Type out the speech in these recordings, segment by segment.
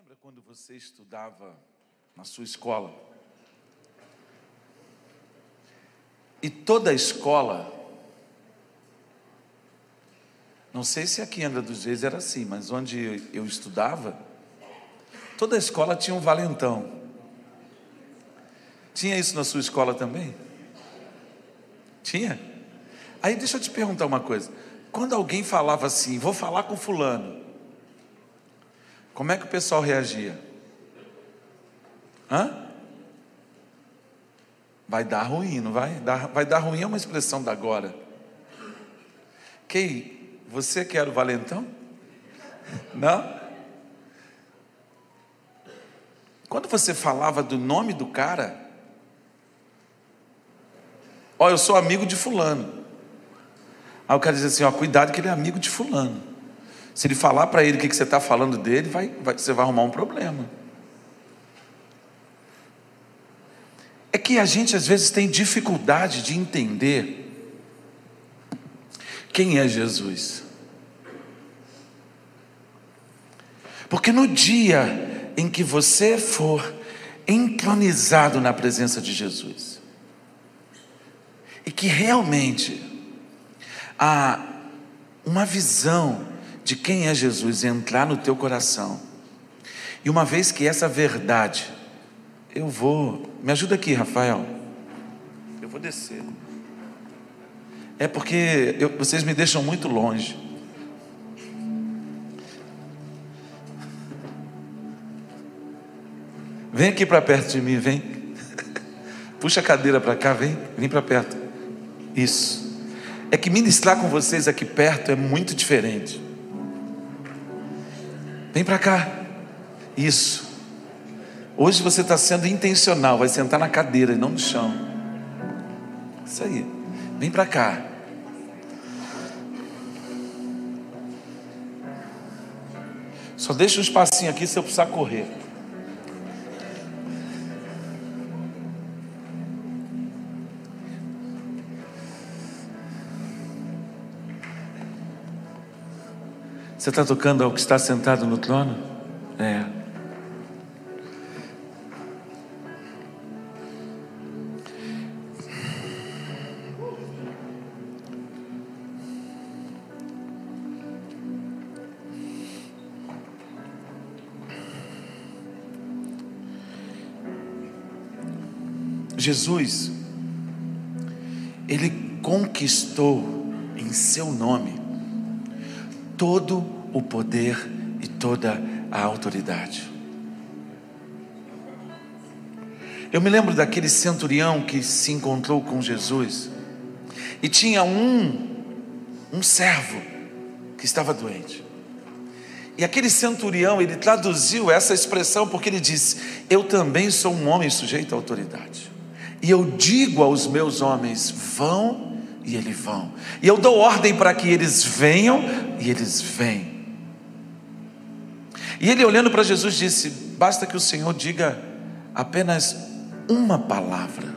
lembra quando você estudava na sua escola? E toda a escola, não sei se aqui em Angra dos Reis era assim, mas onde eu estudava, toda a escola tinha um valentão. Tinha isso na sua escola também? Tinha? Aí deixa eu te perguntar uma coisa. Quando alguém falava assim, vou falar com fulano, como é que o pessoal reagia? Hã? Vai dar ruim, não vai? Vai dar ruim é uma expressão da agora. Quem? Você que era o valentão? Não? Quando você falava do nome do cara, ó, eu sou amigo de fulano. Aí o cara diz assim, ó, cuidado que ele é amigo de fulano. Se ele falar para ele o que, você está falando dele, vai, vai, você vai arrumar um problema. É que a gente às vezes tem dificuldade de entender quem é Jesus. Porque no dia em que você for entronizado na presença de Jesus, e que realmente há uma visão de quem é Jesus entrar no teu coração, e uma vez que essa verdade eu vou. Me ajuda aqui, Rafael. Eu vou descer. É porque eu, vocês me deixam muito longe. Vem aqui para perto de mim, vem. Puxa a cadeira para cá, vem, vem para perto. Isso. É que ministrar com vocês aqui perto é muito diferente. Vem para cá. Isso. Hoje você está sendo intencional, vai sentar na cadeira e não no chão. Isso aí. Vem para cá. Só deixa um espacinho aqui se eu precisar correr. Você está tocando ao que está sentado no trono? É. Jesus, ele conquistou em seu nome todo o poder e toda a autoridade. Eu me lembro daquele centurião que se encontrou com Jesus e tinha um um servo que estava doente. E aquele centurião, ele traduziu essa expressão porque ele disse: Eu também sou um homem sujeito à autoridade. E eu digo aos meus homens: vão, e eles vão. E eu dou ordem para que eles venham, e eles vêm. E ele olhando para Jesus disse: basta que o Senhor diga apenas uma palavra,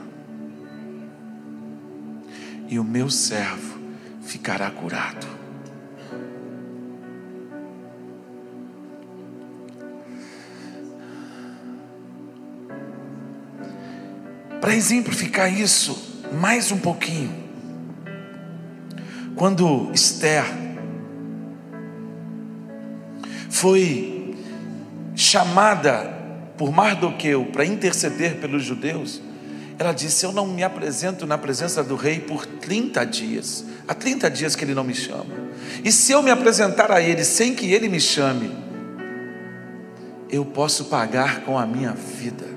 e o meu servo ficará curado. Para exemplificar isso mais um pouquinho, quando Esther foi chamada por Mardoqueu para interceder pelos judeus, ela disse: Eu não me apresento na presença do rei por 30 dias. Há 30 dias que ele não me chama. E se eu me apresentar a ele sem que ele me chame, eu posso pagar com a minha vida.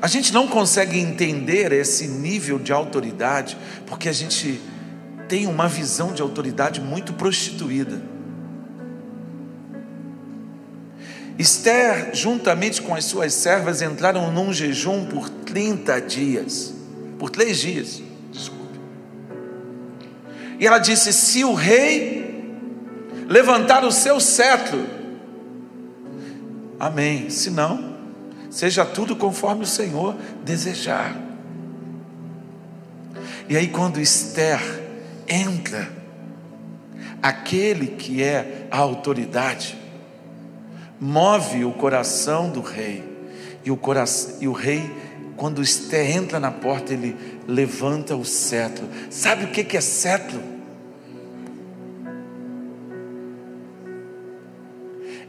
A gente não consegue entender esse nível de autoridade porque a gente tem uma visão de autoridade muito prostituída. Esther, juntamente com as suas servas, entraram num jejum por 30 dias, por três dias, desculpe. E ela disse: se o rei levantar o seu cetro, amém, se não, seja tudo conforme o Senhor desejar. E aí, quando Esther entra, aquele que é a autoridade, move o coração do rei, e o, coração, e o rei, quando Esther entra na porta, ele levanta o cetro. Sabe o que é cetro?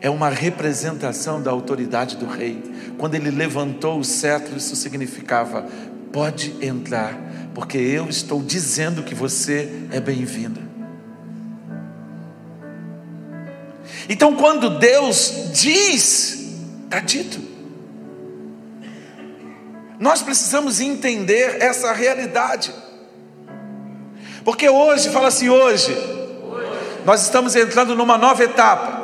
É uma representação da autoridade do rei. Quando ele levantou o cetro, isso significava: pode entrar, porque eu estou dizendo que você é bem-vinda. Então, quando Deus diz, está dito. Nós precisamos entender essa realidade. Porque hoje, fala assim, hoje, nós estamos entrando numa nova etapa.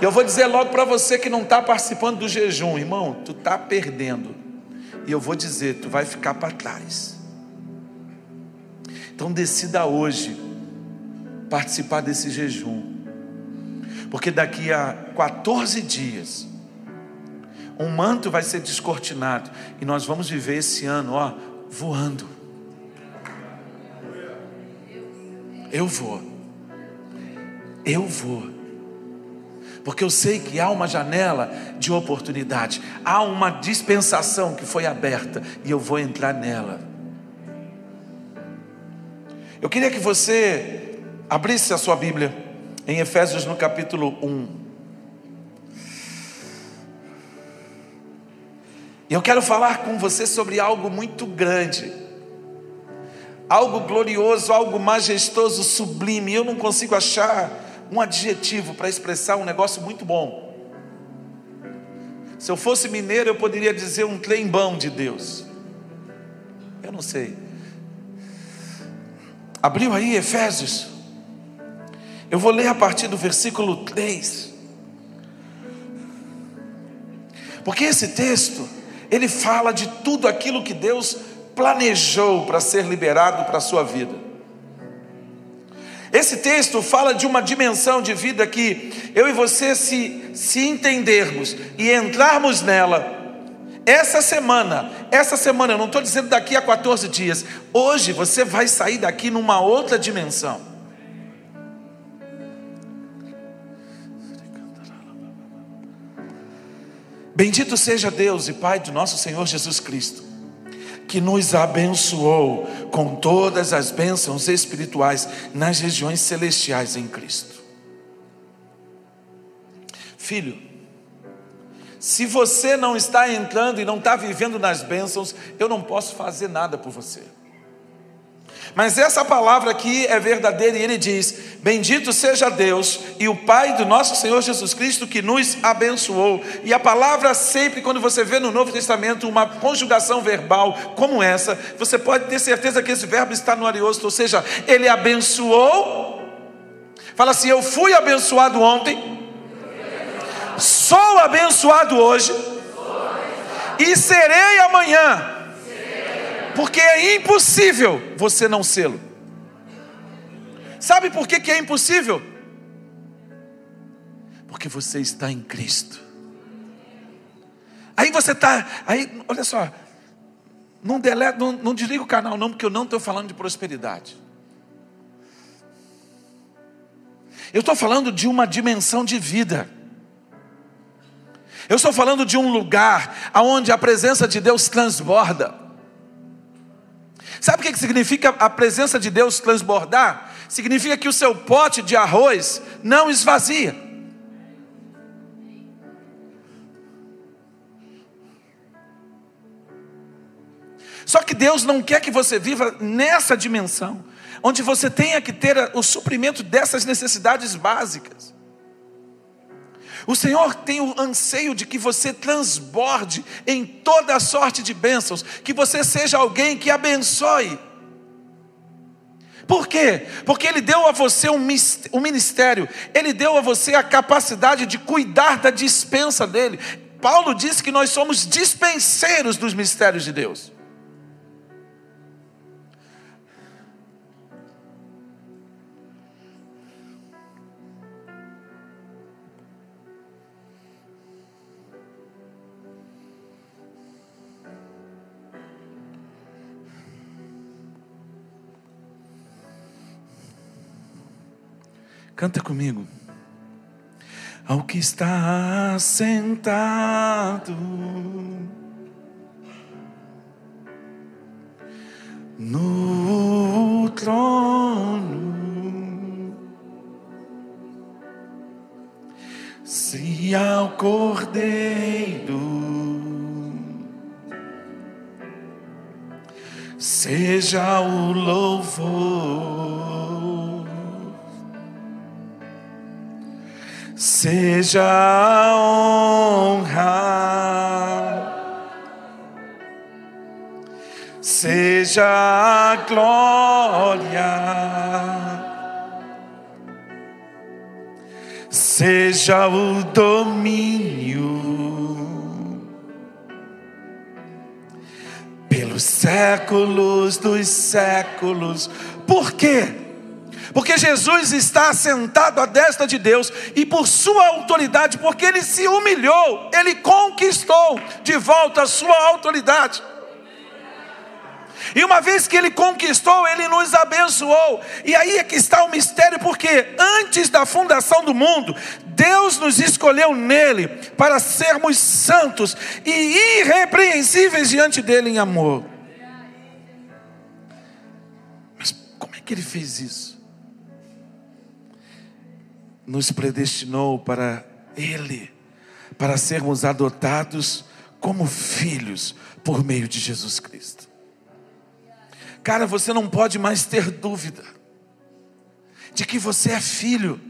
E eu vou dizer logo para você que não está participando do jejum, irmão, tu está perdendo. E eu vou dizer, tu vai ficar para trás. Então decida hoje participar desse jejum. Porque daqui a 14 dias, um manto vai ser descortinado e nós vamos viver esse ano, ó, voando. Eu vou. Eu vou. Porque eu sei que há uma janela de oportunidade, há uma dispensação que foi aberta e eu vou entrar nela. Eu queria que você abrisse a sua Bíblia em Efésios no capítulo 1. E eu quero falar com você sobre algo muito grande, algo glorioso, algo majestoso, sublime. Eu não consigo achar um adjetivo para expressar um negócio muito bom. Se eu fosse mineiro, eu poderia dizer um trembão de Deus. Eu não sei. Abriu aí Efésios. Eu vou ler a partir do versículo 3. Porque esse texto, ele fala de tudo aquilo que Deus planejou para ser liberado para a sua vida. Esse texto fala de uma dimensão de vida que eu e você, se, se entendermos e entrarmos nela, essa semana, essa semana, eu não estou dizendo daqui a 14 dias, hoje você vai sair daqui numa outra dimensão. Bendito seja Deus e Pai do nosso Senhor Jesus Cristo, que nos abençoou com todas as bênçãos espirituais nas regiões celestiais em Cristo. Filho, se você não está entrando e não está vivendo nas bênçãos, eu não posso fazer nada por você. Mas essa palavra aqui é verdadeira e ele diz: Bendito seja Deus e o Pai do nosso Senhor Jesus Cristo que nos abençoou. E a palavra sempre, quando você vê no Novo Testamento uma conjugação verbal como essa, você pode ter certeza que esse verbo está no ariosto, ou seja, ele abençoou. Fala assim: Eu fui abençoado ontem, sou abençoado hoje e serei amanhã porque é impossível você não sê-lo. Sabe por que, que é impossível? Porque você está em Cristo. Aí você está, aí, olha só, não, não, não desliga o canal não, porque eu não estou falando de prosperidade. Eu estou falando de uma dimensão de vida. Eu estou falando de um lugar onde a presença de Deus transborda. Sabe o que significa a presença de Deus transbordar? Significa que o seu pote de arroz não esvazia. Só que Deus não quer que você viva nessa dimensão, onde você tenha que ter o suprimento dessas necessidades básicas. O Senhor tem o anseio de que você transborde em toda sorte de bênçãos, que você seja alguém que abençoe. Por quê? Porque Ele deu a você um ministério, Ele deu a você a capacidade de cuidar da dispensa dele. Paulo disse que nós somos dispenseiros dos mistérios de Deus. Canta comigo. Ao que está sentado no trono, se ao cordeiro seja o louvor, seja a honra, seja a glória, seja o domínio pelos séculos dos séculos. Por quê? Porque Jesus está sentado à destra de Deus e por sua autoridade, porque ele se humilhou, ele conquistou de volta a sua autoridade. E uma vez que ele conquistou, ele nos abençoou. E aí é que está o mistério, porque antes da fundação do mundo, Deus nos escolheu nele para sermos santos e irrepreensíveis diante dele em amor. Mas como é que ele fez isso? Nos predestinou para ele, para sermos adotados como filhos por meio de Jesus Cristo. Cara, você não pode mais ter dúvida de que você é filho,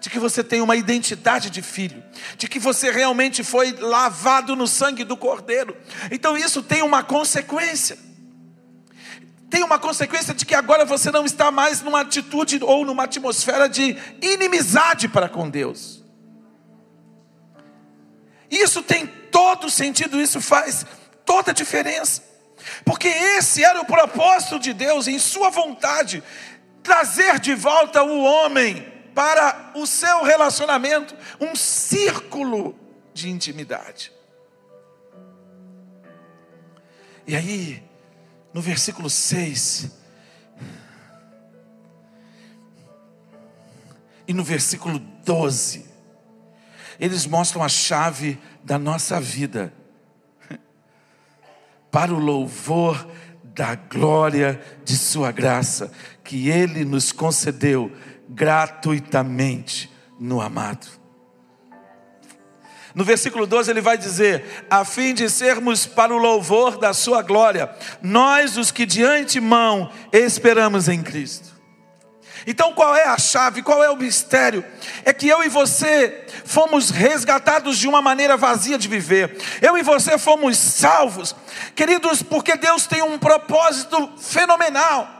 de que você tem uma identidade de filho, de que você realmente foi lavado no sangue do Cordeiro. Então isso tem uma consequência. Tem uma consequência de que agora você não está mais numa atitude ou numa atmosfera de inimizade para com Deus. Isso tem todo sentido, isso faz toda a diferença. Porque esse era o propósito de Deus, em Sua vontade, trazer de volta o homem para o seu relacionamento, um círculo de intimidade. E aí, no versículo 6, e no versículo 12, eles mostram a chave da nossa vida para o louvor da glória de Sua graça, que Ele nos concedeu gratuitamente no amado. No versículo 12 ele vai dizer: a fim de sermos para o louvor da Sua glória, nós os que de antemão esperamos em Cristo. Então, qual é a chave, qual é o mistério? É que eu e você fomos resgatados de uma maneira vazia de viver, eu e você fomos salvos, queridos, porque Deus tem um propósito fenomenal.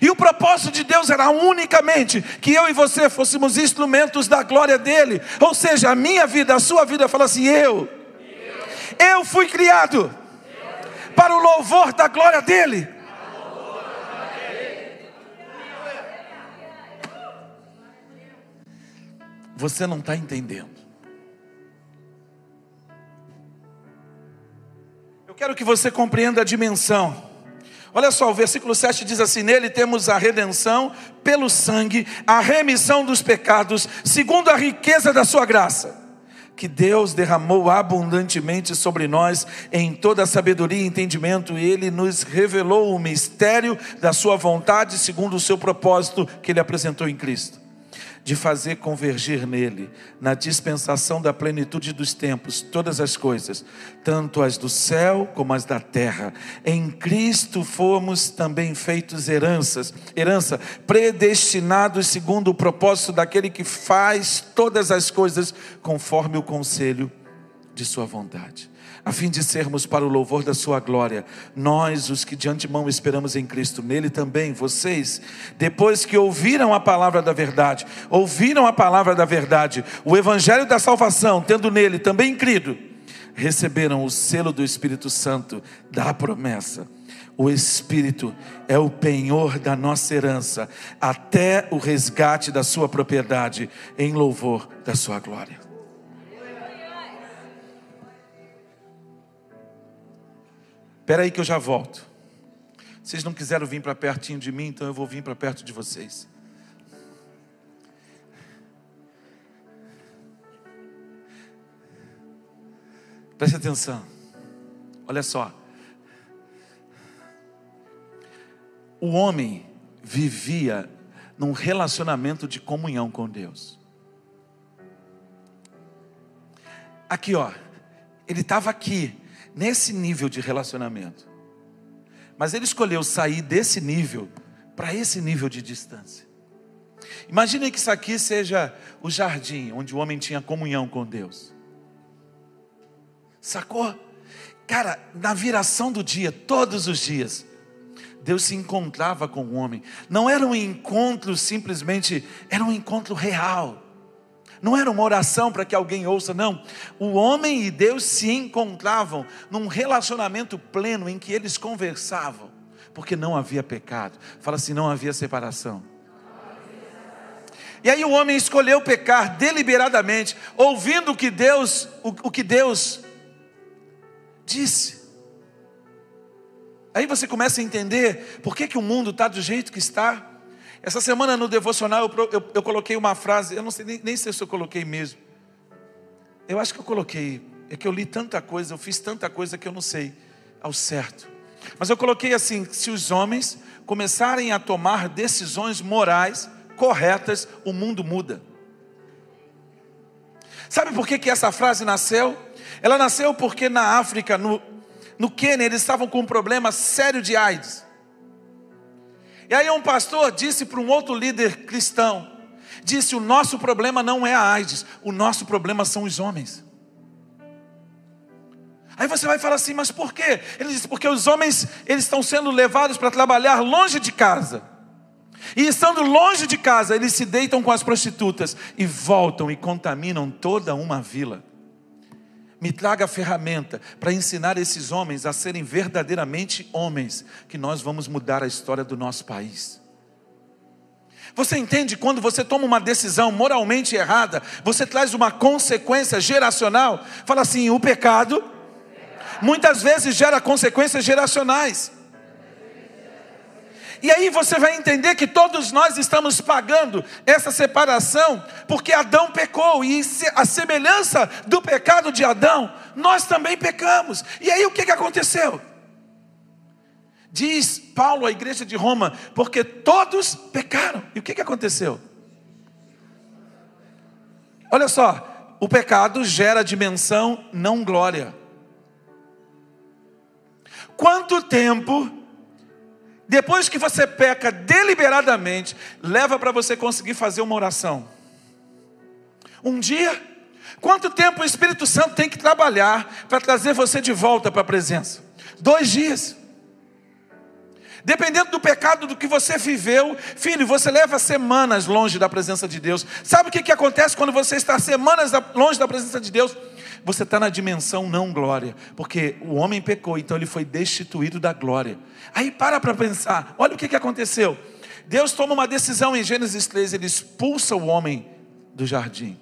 E o propósito de Deus era unicamente que eu e você fôssemos instrumentos da glória dele. Ou seja, a minha vida, a sua vida, fala assim: eu, eu fui criado para o louvor da glória dele. Você não está entendendo. Eu quero que você compreenda a dimensão. Olha só, o versículo 7 diz assim: Nele temos a redenção pelo sangue, a remissão dos pecados, segundo a riqueza da Sua graça, que Deus derramou abundantemente sobre nós em toda sabedoria e entendimento, e Ele nos revelou o mistério da Sua vontade, segundo o seu propósito que Ele apresentou em Cristo de fazer convergir nele, na dispensação da plenitude dos tempos, todas as coisas, tanto as do céu como as da terra. Em Cristo fomos também feitos heranças, herança, predestinados segundo o propósito daquele que faz todas as coisas conforme o conselho de sua vontade a fim de sermos para o louvor da Sua glória, nós, os que de antemão esperamos em Cristo, nele também, vocês, depois que ouviram a palavra da verdade, ouviram a palavra da verdade, o evangelho da salvação, tendo nele também crido, receberam o selo do Espírito Santo da promessa. O Espírito é o penhor da nossa herança, até o resgate da sua propriedade, em louvor da sua glória. Espera aí que eu já volto. Vocês não quiseram vir para pertinho de mim, então eu vou vir para perto de vocês. Preste atenção. Olha só. O homem vivia num relacionamento de comunhão com Deus. Aqui, ó. Ele estava aqui, nesse nível de relacionamento. Mas ele escolheu sair desse nível para esse nível de distância. Imagine que isso aqui seja o jardim onde o homem tinha comunhão com Deus. Sacou? Cara, na viração do dia, todos os dias, Deus se encontrava com o homem. Não era um encontro simplesmente, era um encontro real. Não era uma oração para que alguém ouça, não. O homem e Deus se encontravam num relacionamento pleno em que eles conversavam, porque não havia pecado. Fala assim: não havia separação. E aí o homem escolheu pecar deliberadamente, ouvindo o que Deus, o, o que Deus disse. Aí você começa a entender por que, que o mundo está do jeito que está. Essa semana no devocional eu, eu, eu coloquei uma frase, eu não sei nem, nem sei se eu coloquei mesmo. Eu acho que eu coloquei, é que eu li tanta coisa, eu fiz tanta coisa que eu não sei ao certo. Mas eu coloquei assim: se os homens começarem a tomar decisões morais corretas, o mundo muda. Sabe por que, que essa frase nasceu? Ela nasceu porque na África, no, no Quênia, eles estavam com um problema sério de AIDS. E aí um pastor disse para um outro líder cristão, disse: "O nosso problema não é a AIDS, o nosso problema são os homens". Aí você vai falar assim: "Mas por quê?" Ele disse: "Porque os homens, eles estão sendo levados para trabalhar longe de casa. E estando longe de casa, eles se deitam com as prostitutas e voltam e contaminam toda uma vila." Me traga a ferramenta para ensinar esses homens a serem verdadeiramente homens, que nós vamos mudar a história do nosso país. Você entende quando você toma uma decisão moralmente errada, você traz uma consequência geracional? Fala assim: o pecado muitas vezes gera consequências geracionais. E aí você vai entender que todos nós estamos pagando essa separação, porque Adão pecou, e a semelhança do pecado de Adão, nós também pecamos. E aí o que, que aconteceu? Diz Paulo à igreja de Roma, porque todos pecaram. E o que, que aconteceu? Olha só, o pecado gera dimensão, não glória. Quanto tempo depois que você peca deliberadamente, leva para você conseguir fazer uma oração. Um dia, quanto tempo o Espírito Santo tem que trabalhar para trazer você de volta para a presença? Dois dias. Dependendo do pecado do que você viveu, filho, você leva semanas longe da presença de Deus. Sabe o que, que acontece quando você está semanas longe da presença de Deus? Você está na dimensão não glória, porque o homem pecou, então ele foi destituído da glória. Aí para para pensar, olha o que, que aconteceu. Deus toma uma decisão em Gênesis 3, ele expulsa o homem do jardim.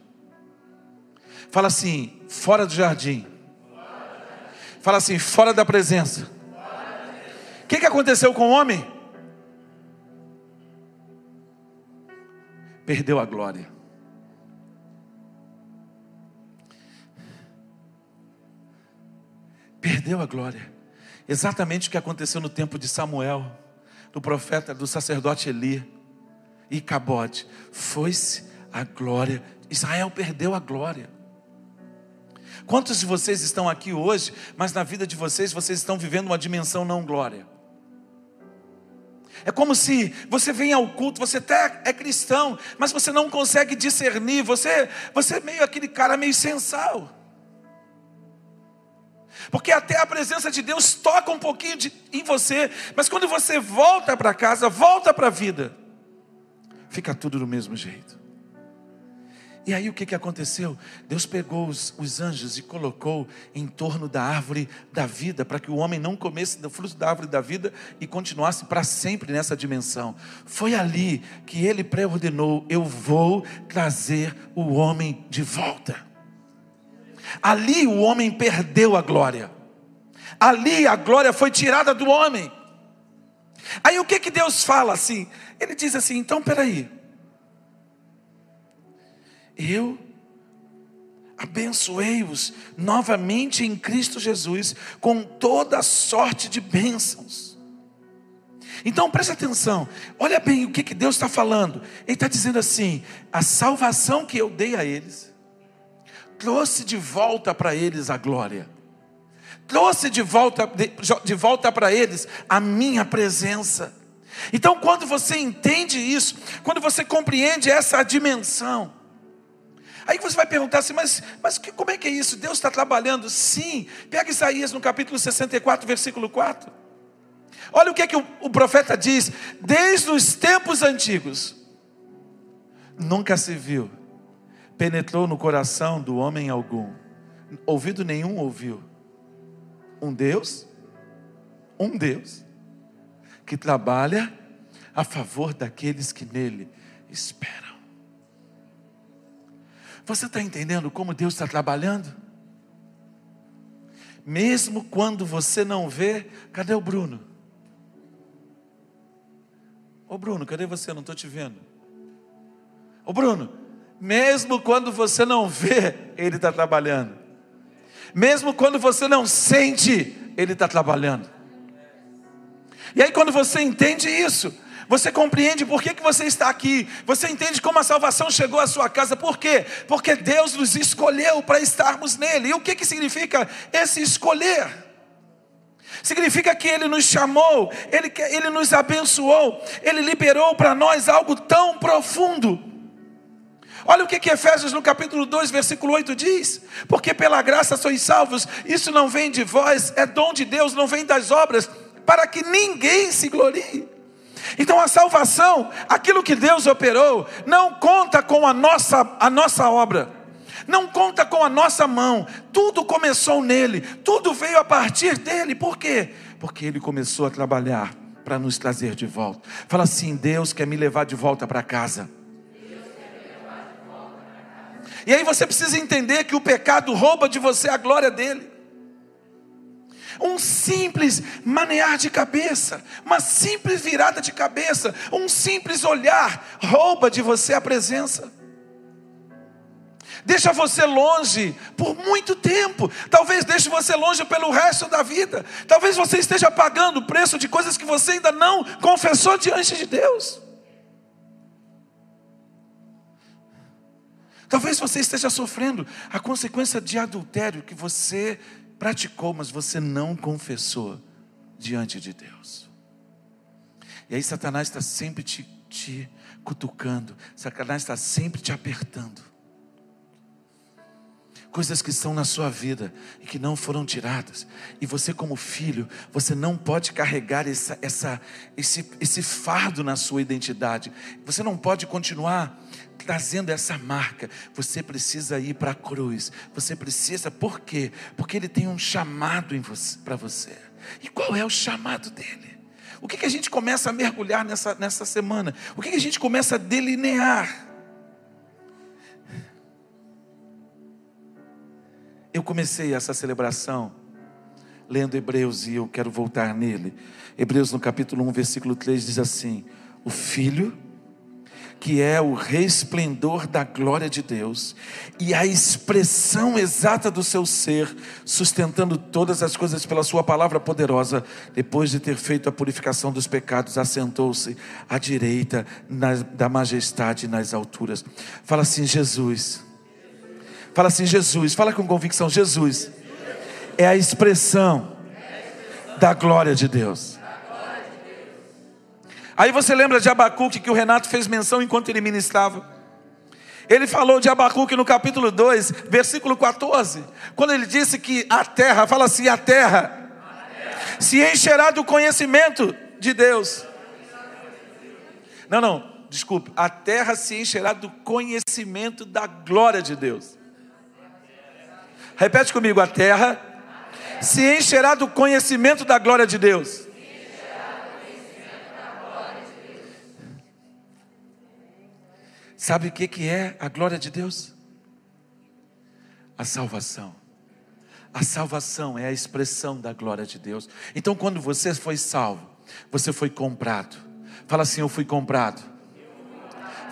Fala assim, fora do jardim. Fala assim, fora da presença. O que, que aconteceu com o homem? Perdeu a glória. Perdeu a glória. Exatamente o que aconteceu no tempo de Samuel, do profeta, do sacerdote Eli e Cabote. Foi-se a glória. Israel perdeu a glória. Quantos de vocês estão aqui hoje, mas na vida de vocês, vocês estão vivendo uma dimensão não glória? É como se você vem ao culto, você até é cristão, mas você não consegue discernir, você, você é meio aquele cara meio sensal. Porque até a presença de Deus toca um pouquinho de, em você, mas quando você volta para casa, volta para a vida, fica tudo do mesmo jeito. E aí o que, que aconteceu? Deus pegou os, os anjos e colocou em torno da árvore da vida, para que o homem não comesse do fruto da árvore da vida e continuasse para sempre nessa dimensão. Foi ali que ele pré-ordenou: eu vou trazer o homem de volta. Ali o homem perdeu a glória. Ali a glória foi tirada do homem. Aí o que que Deus fala assim? Ele diz assim: então peraí. Eu, abençoei-os novamente em Cristo Jesus com toda sorte de bênçãos. Então preste atenção, olha bem o que, que Deus está falando. Ele está dizendo assim: a salvação que eu dei a eles, trouxe de volta para eles a glória, trouxe de volta, de, de volta para eles a minha presença. Então, quando você entende isso, quando você compreende essa dimensão, Aí você vai perguntar assim, mas, mas como é que é isso? Deus está trabalhando? Sim. Pega Isaías no capítulo 64, versículo 4. Olha o que, é que o, o profeta diz: desde os tempos antigos, nunca se viu, penetrou no coração do homem algum, ouvido nenhum ouviu. Um Deus, um Deus, que trabalha a favor daqueles que nele esperam. Você está entendendo como Deus está trabalhando? Mesmo quando você não vê, cadê o Bruno? Ô Bruno, cadê você? Não estou te vendo. Ô Bruno, mesmo quando você não vê, Ele está trabalhando. Mesmo quando você não sente, Ele está trabalhando. E aí, quando você entende isso, você compreende por que, que você está aqui. Você entende como a salvação chegou à sua casa. Por quê? Porque Deus nos escolheu para estarmos nele. E o que, que significa esse escolher? Significa que Ele nos chamou, Ele, Ele nos abençoou, Ele liberou para nós algo tão profundo. Olha o que, que Efésios no capítulo 2, versículo 8 diz: Porque pela graça sois salvos, isso não vem de vós, é dom de Deus, não vem das obras, para que ninguém se glorie. Então a salvação, aquilo que Deus operou, não conta com a nossa, a nossa obra, não conta com a nossa mão, tudo começou nele, tudo veio a partir dele, por quê? Porque ele começou a trabalhar para nos trazer de volta. Fala assim: Deus quer me levar de volta para casa. E aí você precisa entender que o pecado rouba de você a glória dele um simples manear de cabeça, uma simples virada de cabeça, um simples olhar rouba de você a presença. Deixa você longe por muito tempo. Talvez deixe você longe pelo resto da vida. Talvez você esteja pagando o preço de coisas que você ainda não confessou diante de Deus. Talvez você esteja sofrendo a consequência de adultério que você praticou, mas você não confessou diante de Deus. E aí Satanás está sempre te, te cutucando, Satanás está sempre te apertando. Coisas que estão na sua vida e que não foram tiradas. E você, como filho, você não pode carregar essa, essa, esse, esse fardo na sua identidade. Você não pode continuar trazendo essa marca, você precisa ir para a cruz. Você precisa, por quê? Porque Ele tem um chamado para você. E qual é o chamado dele? O que, que a gente começa a mergulhar nessa, nessa semana? O que, que a gente começa a delinear? Eu comecei essa celebração lendo Hebreus e eu quero voltar nele. Hebreus no capítulo 1, versículo 3 diz assim: O filho que é o resplendor da glória de Deus e a expressão exata do seu ser, sustentando todas as coisas pela Sua palavra poderosa, depois de ter feito a purificação dos pecados, assentou-se à direita na, da majestade nas alturas. Fala assim, Jesus. Fala assim, Jesus. Fala com convicção, Jesus é a expressão da glória de Deus. Aí você lembra de Abacuque que o Renato fez menção enquanto ele ministrava. Ele falou de Abacuque no capítulo 2, versículo 14, quando ele disse que a terra, fala assim: a terra, se encherá do conhecimento de Deus. Não, não, desculpe, a terra se encherá do conhecimento da glória de Deus. Repete comigo: a terra se encherá do conhecimento da glória de Deus. Sabe o que é a glória de Deus? A salvação. A salvação é a expressão da glória de Deus. Então, quando você foi salvo, você foi comprado. Fala assim: Eu fui comprado.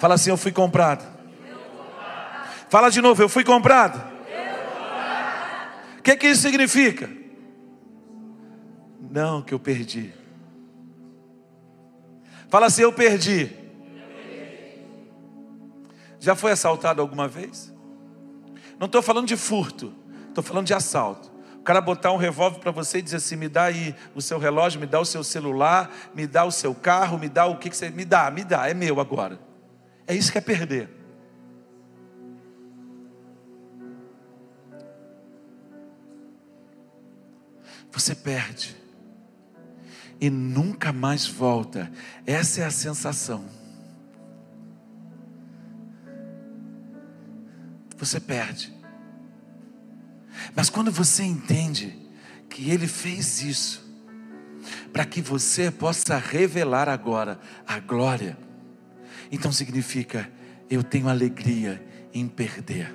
Fala assim: Eu fui comprado. Fala de novo: Eu fui comprado. O que, que isso significa? Não, que eu perdi. Fala assim: eu perdi. Já foi assaltado alguma vez? Não estou falando de furto, estou falando de assalto. O cara botar um revólver para você e dizer assim: me dá aí o seu relógio, me dá o seu celular, me dá o seu carro, me dá o que, que você. Me dá, me dá, é meu agora. É isso que é perder. Você perde e nunca mais volta. Essa é a sensação. Você perde. Mas quando você entende que Ele fez isso, para que você possa revelar agora a glória, então significa, eu tenho alegria em perder.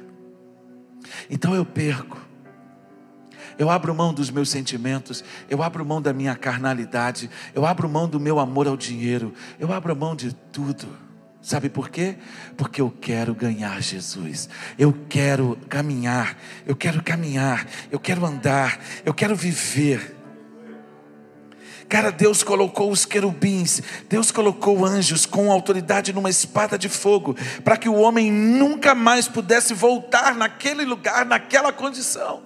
Então eu perco. Eu abro mão dos meus sentimentos, eu abro mão da minha carnalidade, eu abro mão do meu amor ao dinheiro, eu abro mão de tudo Sabe por quê? Porque eu quero ganhar Jesus. Eu quero caminhar, eu quero caminhar, eu quero andar, eu quero viver. Cara, Deus colocou os querubins, Deus colocou anjos com autoridade numa espada de fogo, para que o homem nunca mais pudesse voltar naquele lugar, naquela condição.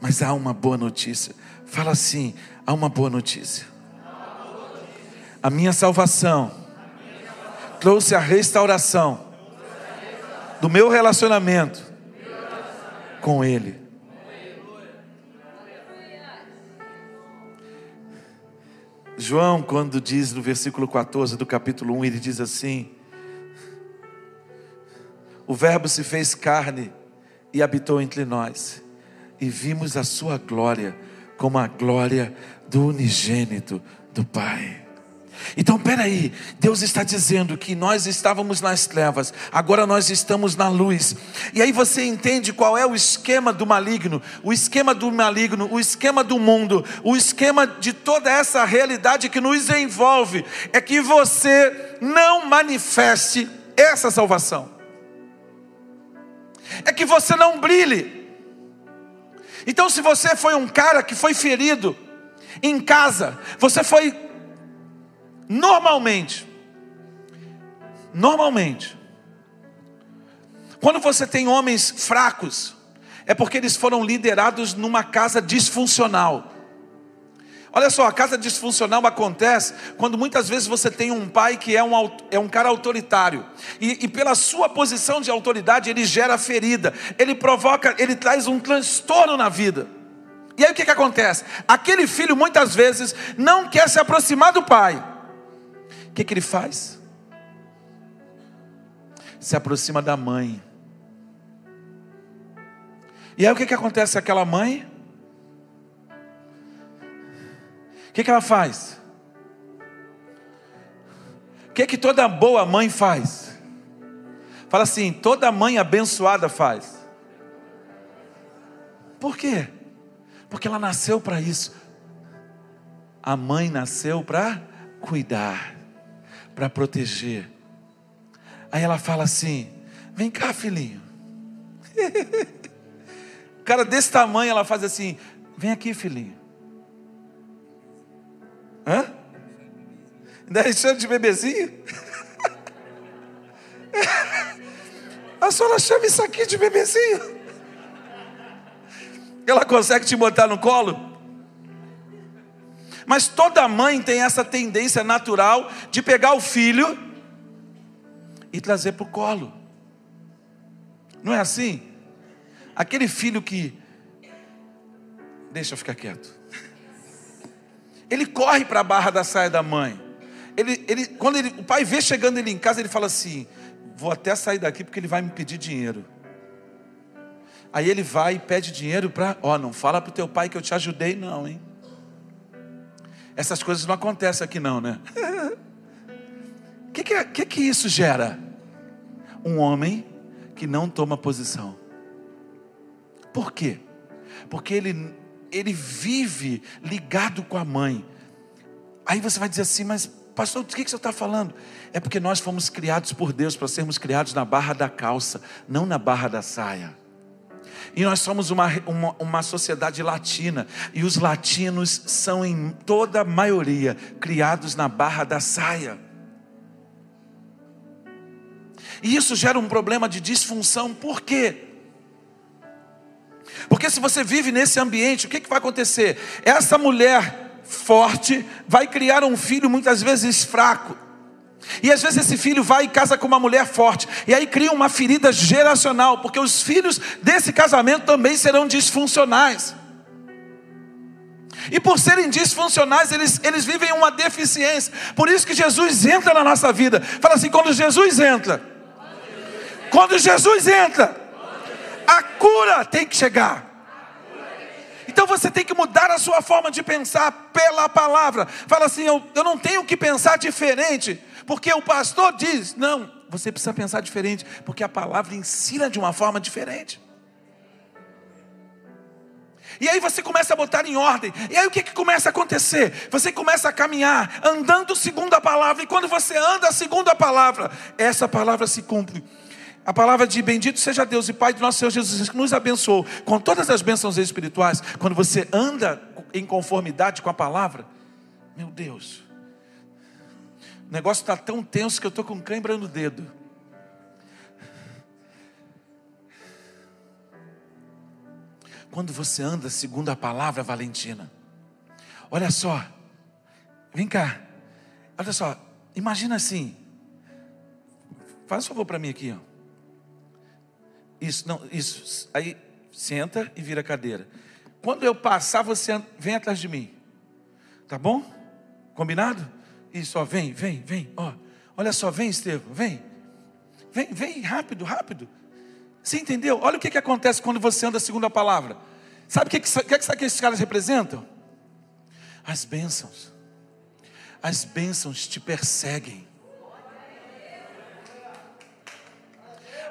Mas há uma boa notícia. Fala assim: há uma boa notícia. A minha salvação trouxe a restauração do meu relacionamento com Ele. João, quando diz no versículo 14 do capítulo 1, ele diz assim: O Verbo se fez carne e habitou entre nós, e vimos a sua glória como a glória do unigênito do Pai. Então, peraí, Deus está dizendo que nós estávamos nas trevas, agora nós estamos na luz. E aí você entende qual é o esquema do maligno, o esquema do maligno, o esquema do mundo, o esquema de toda essa realidade que nos envolve, é que você não manifeste essa salvação, é que você não brilhe. Então, se você foi um cara que foi ferido, em casa, você foi normalmente, normalmente, quando você tem homens fracos, é porque eles foram liderados numa casa disfuncional. Olha só, a casa disfuncional acontece quando muitas vezes você tem um pai que é um, é um cara autoritário, e, e, pela sua posição de autoridade, ele gera ferida, ele provoca, ele traz um transtorno na vida. E aí o que, que acontece? Aquele filho muitas vezes não quer se aproximar do pai. O que, que ele faz? Se aproxima da mãe. E aí o que, que acontece? Aquela mãe. O que, que ela faz? O que, que toda boa mãe faz? Fala assim: toda mãe abençoada faz. Por quê? Porque ela nasceu para isso. A mãe nasceu para cuidar, para proteger. Aí ela fala assim: Vem cá, filhinho. cara desse tamanho, ela faz assim: Vem aqui, filhinho. Hã? Ainda é de bebezinho? A senhora chama isso aqui de bebezinho? Ela consegue te botar no colo? Mas toda mãe tem essa tendência natural de pegar o filho e trazer para o colo. Não é assim? Aquele filho que. Deixa eu ficar quieto. Ele corre para a barra da saia da mãe. Ele, ele, quando ele, o pai vê chegando ele em casa, ele fala assim: Vou até sair daqui porque ele vai me pedir dinheiro. Aí ele vai e pede dinheiro para, ó, oh, não fala para o teu pai que eu te ajudei, não, hein? Essas coisas não acontecem aqui, não, né? O que, que, que, que isso gera? Um homem que não toma posição. Por quê? Porque ele, ele vive ligado com a mãe. Aí você vai dizer assim, mas pastor, o que, que você está falando? É porque nós fomos criados por Deus para sermos criados na barra da calça, não na barra da saia. E nós somos uma, uma, uma, sociedade latina. E os latinos são, em toda a maioria, criados na barra da saia. E isso gera um problema de disfunção. Por quê? Porque se você vive nesse ambiente, o que, que vai acontecer? Essa mulher forte vai criar um filho muitas vezes fraco. E às vezes esse filho vai e casa com uma mulher forte, e aí cria uma ferida geracional, porque os filhos desse casamento também serão disfuncionais. E por serem disfuncionais, eles, eles vivem uma deficiência. Por isso que Jesus entra na nossa vida. Fala assim: quando Jesus entra, quando Jesus entra, a cura tem que chegar. Então você tem que mudar a sua forma de pensar pela palavra. Fala assim: eu, eu não tenho que pensar diferente, porque o pastor diz. Não, você precisa pensar diferente, porque a palavra ensina de uma forma diferente. E aí você começa a botar em ordem. E aí o que, que começa a acontecer? Você começa a caminhar, andando segundo a palavra. E quando você anda segundo a palavra, essa palavra se cumpre. A palavra de bendito seja Deus e Pai do nosso Senhor Jesus, que nos abençoou com todas as bênçãos espirituais. Quando você anda em conformidade com a palavra, meu Deus, o negócio está tão tenso que eu estou com cãibra no dedo. Quando você anda segundo a palavra, Valentina, olha só, vem cá, olha só, imagina assim, faz um favor para mim aqui, ó. Isso, não, isso. Aí senta e vira a cadeira. Quando eu passar, você vem atrás de mim. Tá bom? Combinado? Isso, ó, vem, vem, vem, ó. Olha só, vem, Estevam, vem. Vem, vem, rápido, rápido. Você entendeu? Olha o que, que acontece quando você anda segundo a palavra. Sabe o que, que, que, que esses caras representam? As bênçãos. As bênçãos te perseguem.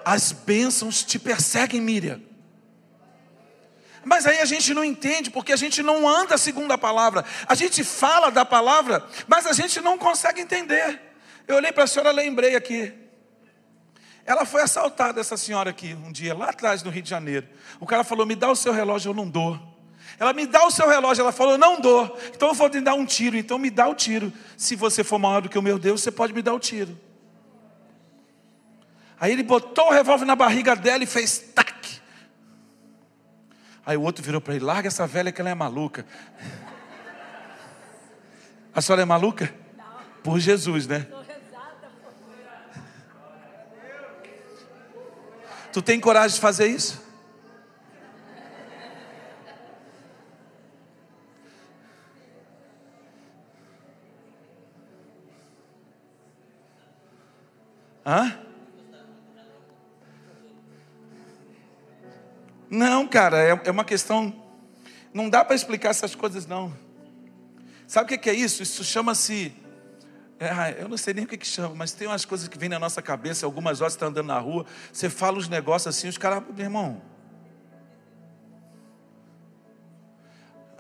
As bênçãos te perseguem, Miriam. Mas aí a gente não entende, porque a gente não anda segundo a palavra. A gente fala da palavra, mas a gente não consegue entender. Eu olhei para a senhora, lembrei aqui. Ela foi assaltada, essa senhora aqui, um dia, lá atrás no Rio de Janeiro. O cara falou: Me dá o seu relógio, eu não dou. Ela me dá o seu relógio, ela falou: não dou. Então eu vou te dar um tiro, então me dá o tiro. Se você for maior do que o meu Deus, você pode me dar o tiro. Aí ele botou o revólver na barriga dela e fez tac. Aí o outro virou para ele: larga essa velha que ela é maluca. A senhora é maluca? Não. Por Jesus, né? Tu tem coragem de fazer isso? Hã? Não, cara, é, é uma questão. Não dá para explicar essas coisas, não. Sabe o que é isso? Isso chama-se. É, eu não sei nem o que, que chama, mas tem umas coisas que vêm na nossa cabeça. Algumas horas você está andando na rua, você fala os negócios assim, os caras, meu irmão.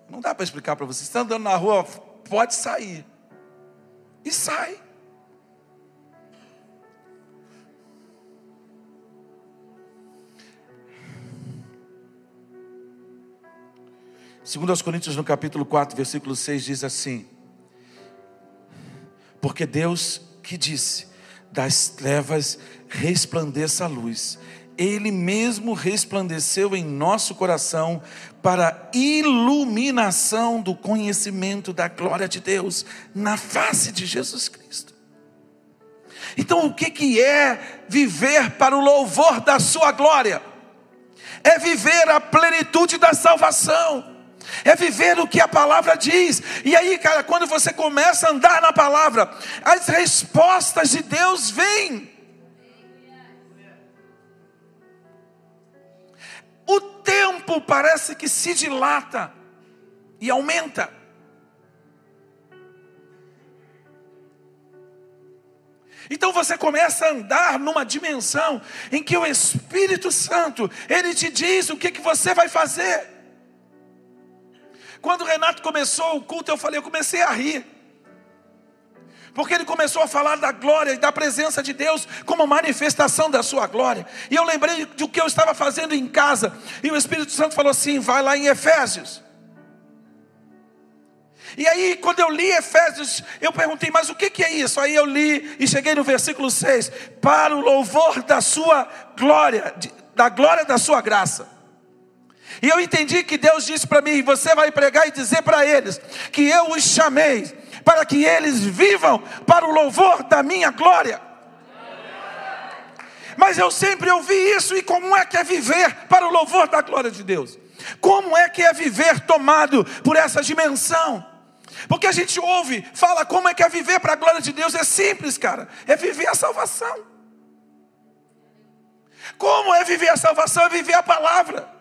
Não dá para explicar para você. Você está andando na rua, pode sair. E sai. Segundo aos Coríntios no capítulo 4, versículo 6 diz assim: Porque Deus que disse: das trevas resplandeça a luz. Ele mesmo resplandeceu em nosso coração para iluminação do conhecimento da glória de Deus na face de Jesus Cristo. Então, o que que é viver para o louvor da sua glória? É viver a plenitude da salvação é viver o que a palavra diz. E aí, cara, quando você começa a andar na palavra, as respostas de Deus vêm. O tempo parece que se dilata e aumenta. Então você começa a andar numa dimensão em que o Espírito Santo, ele te diz o que, que você vai fazer. Quando o Renato começou o culto, eu falei, eu comecei a rir. Porque ele começou a falar da glória e da presença de Deus como manifestação da sua glória. E eu lembrei do que eu estava fazendo em casa. E o Espírito Santo falou assim: vai lá em Efésios. E aí, quando eu li Efésios, eu perguntei, mas o que, que é isso? Aí eu li e cheguei no versículo 6: para o louvor da sua glória, da glória da sua graça. E eu entendi que Deus disse para mim: você vai pregar e dizer para eles que eu os chamei para que eles vivam para o louvor da minha glória. Mas eu sempre ouvi isso, e como é que é viver para o louvor da glória de Deus? Como é que é viver tomado por essa dimensão? Porque a gente ouve, fala como é que é viver para a glória de Deus, é simples, cara, é viver a salvação. Como é viver a salvação? É viver a palavra.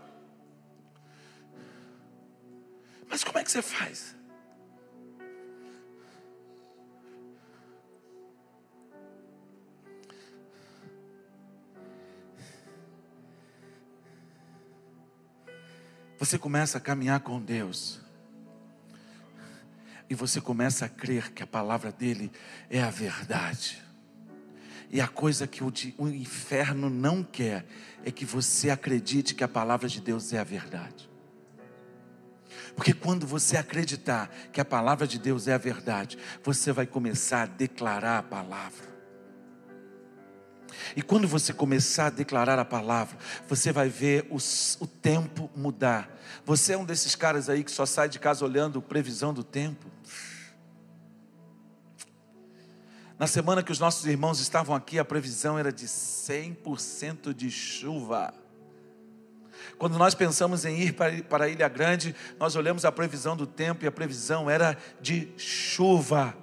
Mas como é que você faz? Você começa a caminhar com Deus. E você começa a crer que a palavra dele é a verdade. E a coisa que o, inferno não quer é que você acredite que a palavra de Deus é a verdade. Porque quando você acreditar que a palavra de Deus é a verdade, você vai começar a declarar a palavra. E quando você começar a declarar a palavra, você vai ver os, o tempo mudar. Você é um desses caras aí que só sai de casa olhando previsão do tempo. Na semana que os nossos irmãos estavam aqui, a previsão era de 100% de chuva. Quando nós pensamos em ir para a Ilha Grande, nós olhamos a previsão do tempo e a previsão era de chuva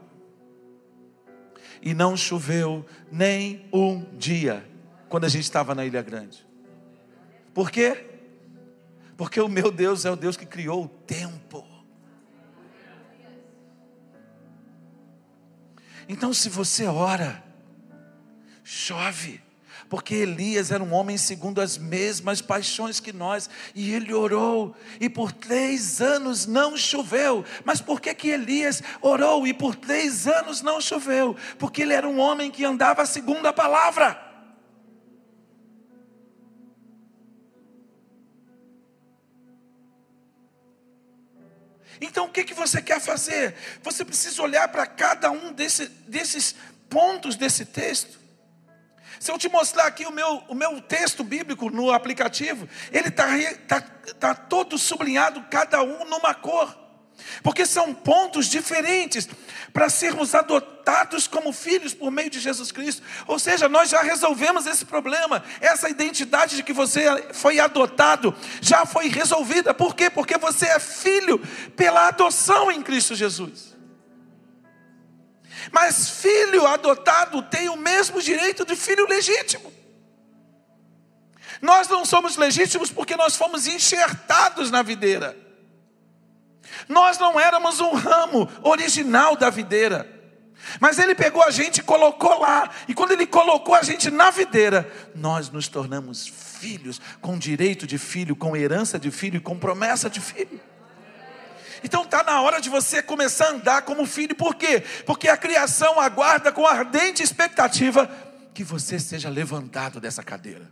e não choveu nem um dia quando a gente estava na Ilha Grande. Por quê? Porque o meu Deus é o Deus que criou o tempo. Então, se você ora, chove porque Elias era um homem segundo as mesmas paixões que nós, e ele orou, e por três anos não choveu. Mas por que, que Elias orou e por três anos não choveu? Porque ele era um homem que andava segundo a palavra. Então o que, que você quer fazer? Você precisa olhar para cada um desse, desses pontos desse texto se eu te mostrar aqui o meu, o meu texto bíblico no aplicativo, ele está tá, tá todo sublinhado, cada um numa cor. Porque são pontos diferentes para sermos adotados como filhos por meio de Jesus Cristo. Ou seja, nós já resolvemos esse problema. Essa identidade de que você foi adotado já foi resolvida. Por quê? Porque você é filho pela adoção em Cristo Jesus. Mas filho adotado tem o mesmo direito de filho legítimo. Nós não somos legítimos porque nós fomos enxertados na videira. Nós não éramos um ramo original da videira. Mas ele pegou a gente e colocou lá. E quando ele colocou a gente na videira, nós nos tornamos filhos, com direito de filho, com herança de filho e com promessa de filho. Então está na hora de você começar a andar como filho, por quê? Porque a criação aguarda com ardente expectativa que você seja levantado dessa cadeira.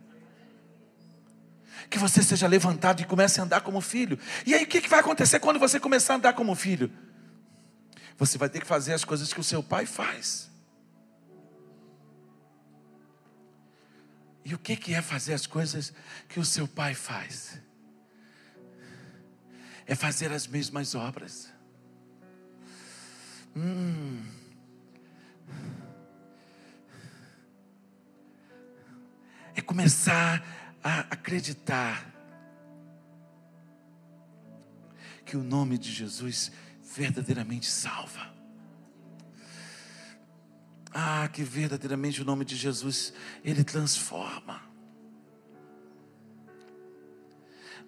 Que você seja levantado e comece a andar como filho. E aí o que vai acontecer quando você começar a andar como filho? Você vai ter que fazer as coisas que o seu pai faz. E o que é fazer as coisas que o seu pai faz? É fazer as mesmas obras. Hum. É começar a acreditar que o nome de Jesus verdadeiramente salva. Ah, que verdadeiramente o nome de Jesus ele transforma.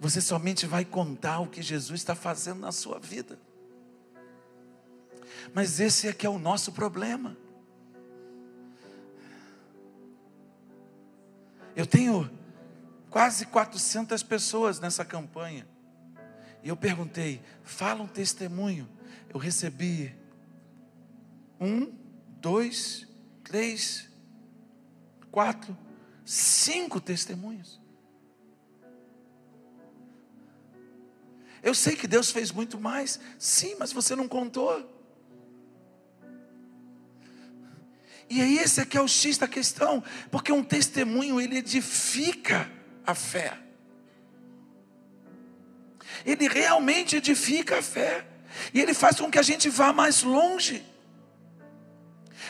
Você somente vai contar o que Jesus está fazendo na sua vida. Mas esse é que é o nosso problema. Eu tenho quase 400 pessoas nessa campanha. E eu perguntei: fala um testemunho. Eu recebi um, dois, três, quatro, cinco testemunhos. Eu sei que Deus fez muito mais, sim, mas você não contou. E aí esse aqui é o X da questão, porque um testemunho ele edifica a fé. Ele realmente edifica a fé. E ele faz com que a gente vá mais longe.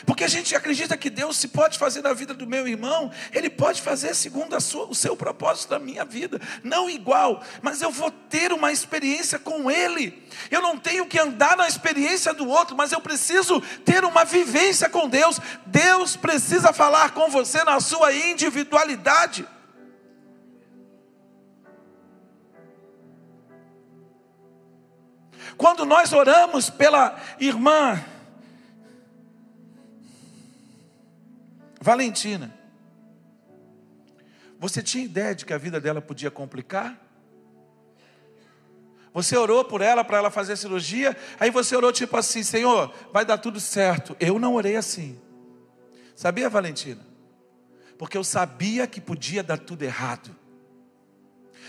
Porque a gente acredita que Deus, se pode fazer na vida do meu irmão, Ele pode fazer segundo sua, o seu propósito da minha vida. Não igual, mas eu vou ter uma experiência com Ele. Eu não tenho que andar na experiência do outro, mas eu preciso ter uma vivência com Deus. Deus precisa falar com você na sua individualidade. Quando nós oramos pela irmã Valentina, você tinha ideia de que a vida dela podia complicar? Você orou por ela para ela fazer cirurgia, aí você orou tipo assim: Senhor, vai dar tudo certo. Eu não orei assim. Sabia, Valentina? Porque eu sabia que podia dar tudo errado.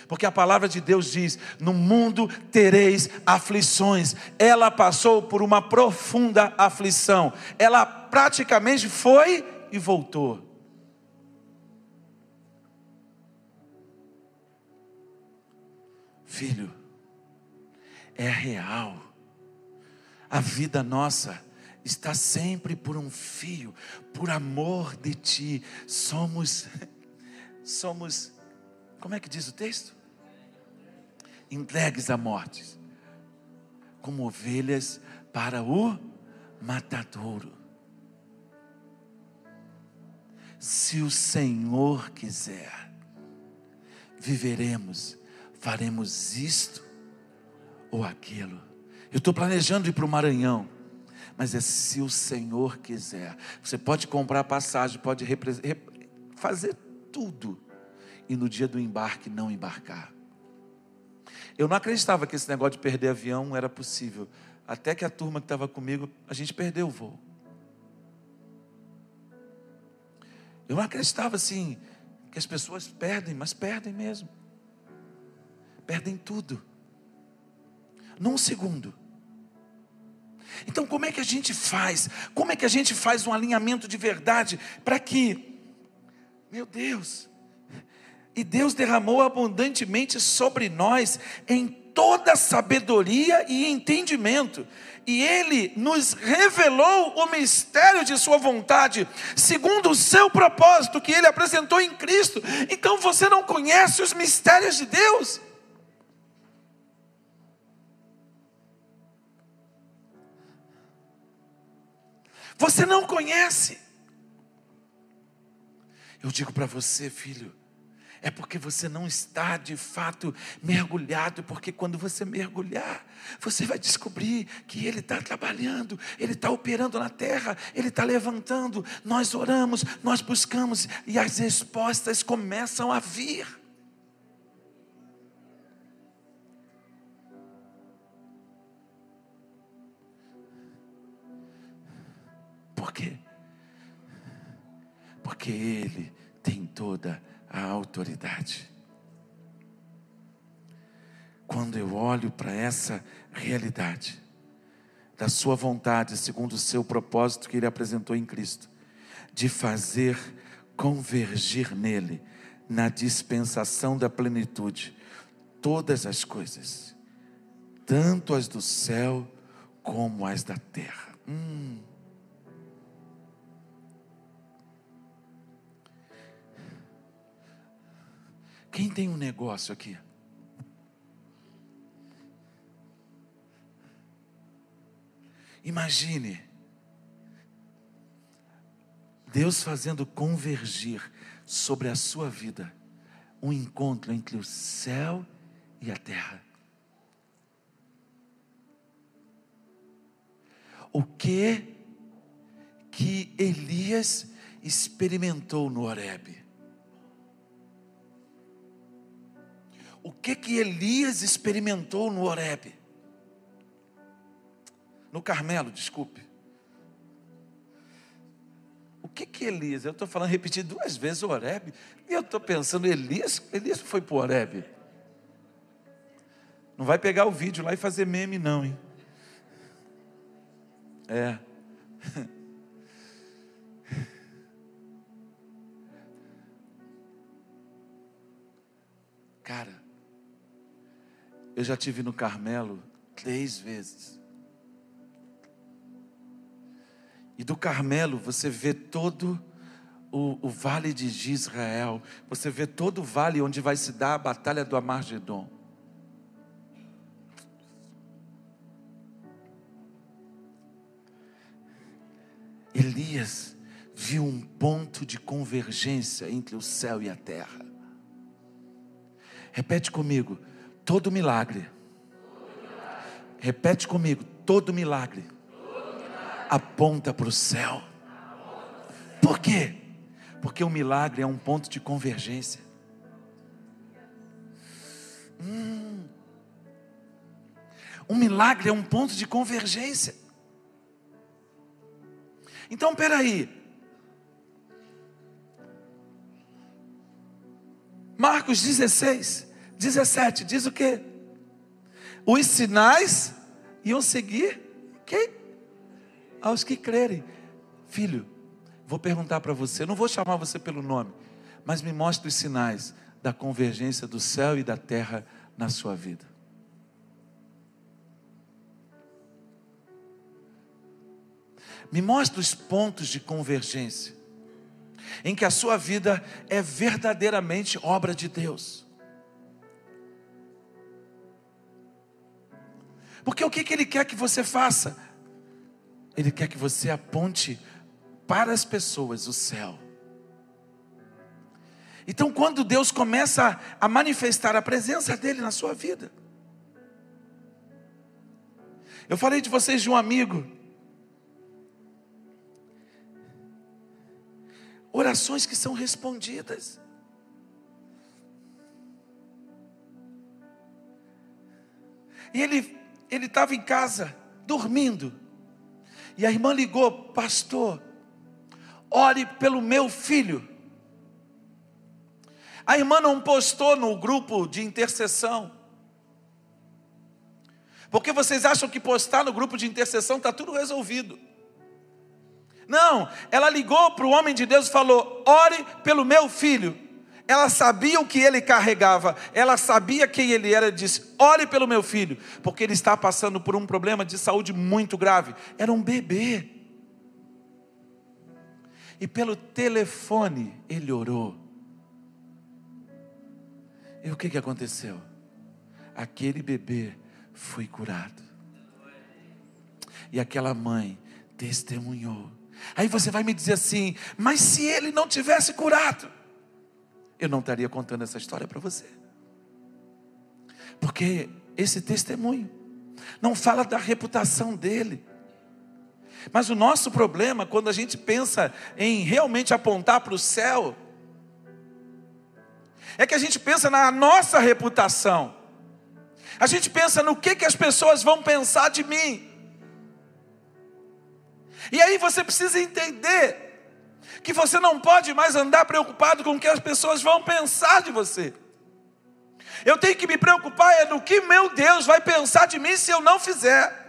Porque a palavra de Deus diz: No mundo tereis aflições. Ela passou por uma profunda aflição. Ela praticamente foi e voltou. Filho, é real. A vida nossa está sempre por um fio, por amor de ti. Somos, somos, como é que diz o texto? Entregues à morte, como ovelhas para o matadouro. Se o Senhor quiser, viveremos, faremos isto ou aquilo. Eu estou planejando ir para o Maranhão, mas é se o Senhor quiser. Você pode comprar passagem, pode fazer tudo, e no dia do embarque não embarcar. Eu não acreditava que esse negócio de perder avião era possível, até que a turma que estava comigo, a gente perdeu o voo. Eu acreditava assim, que as pessoas perdem, mas perdem mesmo. Perdem tudo. Num segundo. Então, como é que a gente faz? Como é que a gente faz um alinhamento de verdade para que, meu Deus, e Deus derramou abundantemente sobre nós em toda sabedoria e entendimento e ele nos revelou o mistério de sua vontade, segundo o seu propósito que ele apresentou em Cristo. Então você não conhece os mistérios de Deus? Você não conhece. Eu digo para você, filho, é porque você não está de fato mergulhado, porque quando você mergulhar, você vai descobrir que Ele está trabalhando, Ele está operando na terra, Ele está levantando. Nós oramos, nós buscamos e as respostas começam a vir. Por quê? Porque Ele tem toda a a autoridade. Quando eu olho para essa realidade, da Sua vontade, segundo o seu propósito que Ele apresentou em Cristo, de fazer convergir nele, na dispensação da plenitude, todas as coisas, tanto as do céu como as da terra. Hum. Quem tem um negócio aqui? Imagine Deus fazendo convergir sobre a sua vida um encontro entre o céu e a terra. O que que Elias experimentou no Horebe? O que que Elias experimentou no Horebe? No Carmelo, desculpe. que que Elias? Eu estou falando, repetir duas vezes o Horebe. E eu estou pensando, Elias, Elias foi para o Horebe. Não vai pegar o vídeo lá e fazer meme, não, hein? É. Cara, eu já tive no Carmelo três vezes. E do Carmelo você vê todo o, o, vale de Israel, você vê todo o vale onde vai se dar a batalha do Amargedon. Elias viu um ponto de convergência entre o céu e a terra. Repete comigo, todo milagre. Repete comigo, todo milagre aponta para o céu. Por quê? Porque o milagre é um ponto de convergência. Hum. Um milagre é um ponto de convergência. Então, peraí. Marcos 16, 17, diz o quê? Os sinais iam seguir quem? aos que crerem. Filho, vou perguntar para você, não vou chamar você pelo nome, mas me mostre os sinais da convergência do céu e da terra na sua vida. Me mostre os pontos de convergência em que a sua vida é verdadeiramente obra de Deus. Porque o que, que Ele quer que você faça? Ele quer que você aponte para as pessoas o céu. Então, quando Deus começa a manifestar a presença dEle na sua vida, eu falei de vocês de um amigo, orações que são respondidas. E ele ele estava em casa dormindo. E a irmã ligou, pastor, ore pelo meu filho. A irmã não postou no grupo de intercessão. Porque vocês acham que postar no grupo de intercessão está tudo resolvido. Não, ela ligou para o homem de Deus e falou: ore pelo meu filho. Ela sabia o que ele carregava, ela sabia quem ele era, disse: ore pelo meu filho, porque ele está passando por um problema de saúde muito grave. Era um bebê. E pelo telefone ele orou. E o que, que aconteceu? Aquele bebê foi curado. E aquela mãe testemunhou. Aí você vai me dizer assim: mas se ele não tivesse curado? Eu não estaria contando essa história para você. Porque esse testemunho não fala da reputação dele. Mas o nosso problema, quando a gente pensa em realmente apontar para o céu, é que a gente pensa na nossa reputação. A gente pensa no que, que as pessoas vão pensar de mim. E aí você precisa entender que você não pode mais andar preocupado com o que as pessoas vão pensar de você. Eu tenho que me preocupar é no que meu Deus vai pensar de mim se eu não fizer.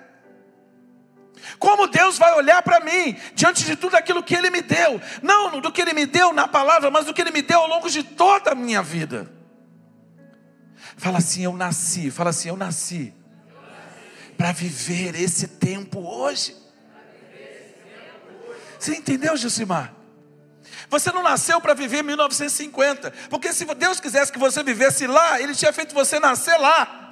Como Deus vai olhar para mim diante de tudo aquilo que Ele me deu, não do que Ele me deu na palavra, mas do que Ele me deu ao longo de toda a minha vida. Fala assim, eu nasci. Fala assim, eu nasci para viver esse tempo hoje. Você entendeu, Josimar? Você não nasceu para viver em 1950, porque se Deus quisesse que você vivesse lá, Ele tinha feito você nascer lá.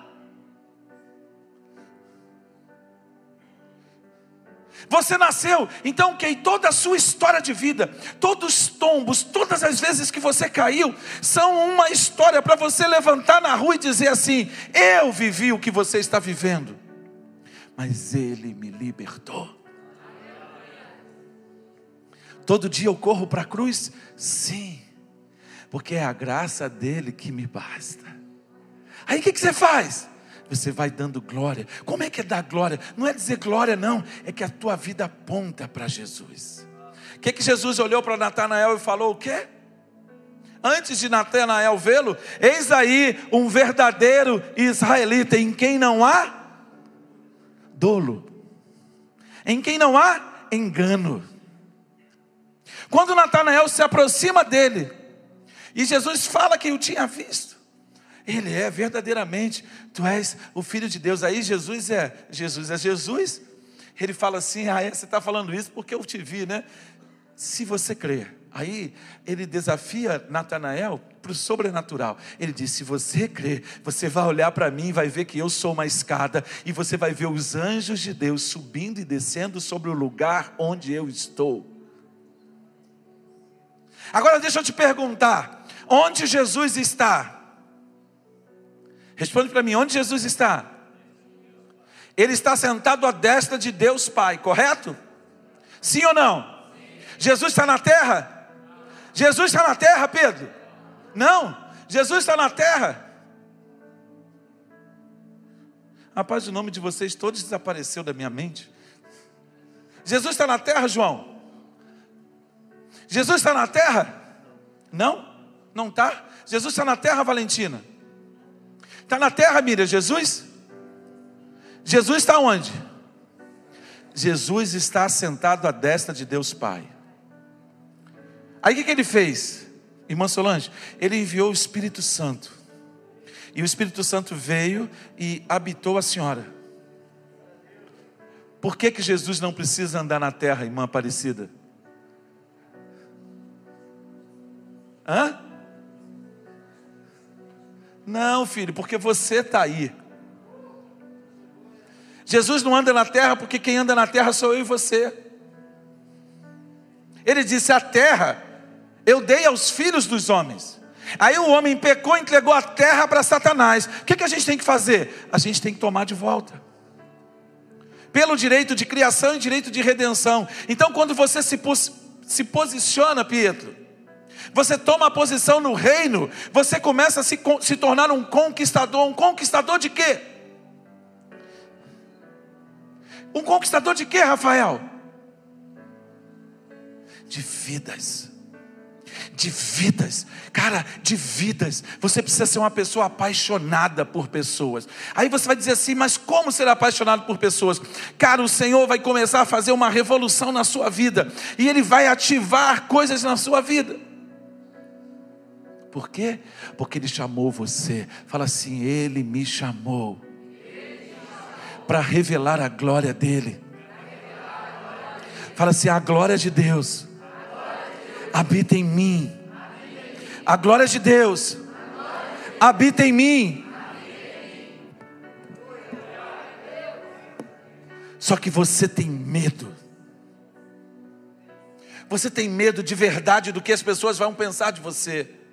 Você nasceu, então que toda a sua história de vida, todos os tombos, todas as vezes que você caiu, são uma história para você levantar na rua e dizer assim: Eu vivi o que você está vivendo, mas Ele me libertou. Todo dia eu corro para a cruz? Sim, porque é a graça dele que me basta. Aí o que, que você faz? Você vai dando glória. Como é que é dar glória? Não é dizer glória, não, é que a tua vida aponta para Jesus. O que, que Jesus olhou para Natanael e falou? O quê? Antes de Natanael vê-lo, eis aí um verdadeiro israelita em quem não há dolo, em quem não há engano. Quando Natanael se aproxima dele, e Jesus fala que o tinha visto, ele é verdadeiramente, tu és o filho de Deus. Aí Jesus é, Jesus é Jesus. Ele fala assim: Ah, é, você está falando isso porque eu te vi, né? Se você crer. Aí ele desafia Natanael para o sobrenatural. Ele diz: se você crer, você vai olhar para mim e vai ver que eu sou uma escada, e você vai ver os anjos de Deus subindo e descendo sobre o lugar onde eu estou. Agora deixa eu te perguntar: onde Jesus está? Responde para mim: onde Jesus está? Ele está sentado à destra de Deus Pai, correto? Sim ou não? Jesus está na terra? Jesus está na terra, Pedro? Não, Jesus está na terra. Rapaz, o nome de vocês todos desapareceu da minha mente. Jesus está na terra, João? Jesus está na terra? Não? Não está? Jesus está na terra, Valentina? Está na terra, Miriam, Jesus? Jesus está onde? Jesus está sentado à destra de Deus Pai. Aí o que, que ele fez? Irmã Solange, ele enviou o Espírito Santo. E o Espírito Santo veio e habitou a senhora. Por que, que Jesus não precisa andar na terra, irmã Aparecida? Hã? Não, filho, porque você está aí. Jesus não anda na terra porque quem anda na terra sou eu e você. Ele disse: A terra eu dei aos filhos dos homens. Aí o homem pecou e entregou a terra para Satanás. O que, que a gente tem que fazer? A gente tem que tomar de volta. Pelo direito de criação e direito de redenção. Então, quando você se, se posiciona, Pietro, você toma a posição no reino, você começa a se, se tornar um conquistador. Um conquistador de quê? Um conquistador de quê, Rafael? De vidas. De vidas, cara, de vidas. Você precisa ser uma pessoa apaixonada por pessoas. Aí você vai dizer assim, mas como ser apaixonado por pessoas? Cara, o Senhor vai começar a fazer uma revolução na sua vida, e Ele vai ativar coisas na sua vida. Por quê? Porque Ele chamou você. Fala assim: Ele me chamou para revelar a glória dEle. Fala assim: a glória de Deus habita em mim. A glória de Deus habita em mim. Só que você tem medo. Você tem medo de verdade do que as pessoas vão pensar de você.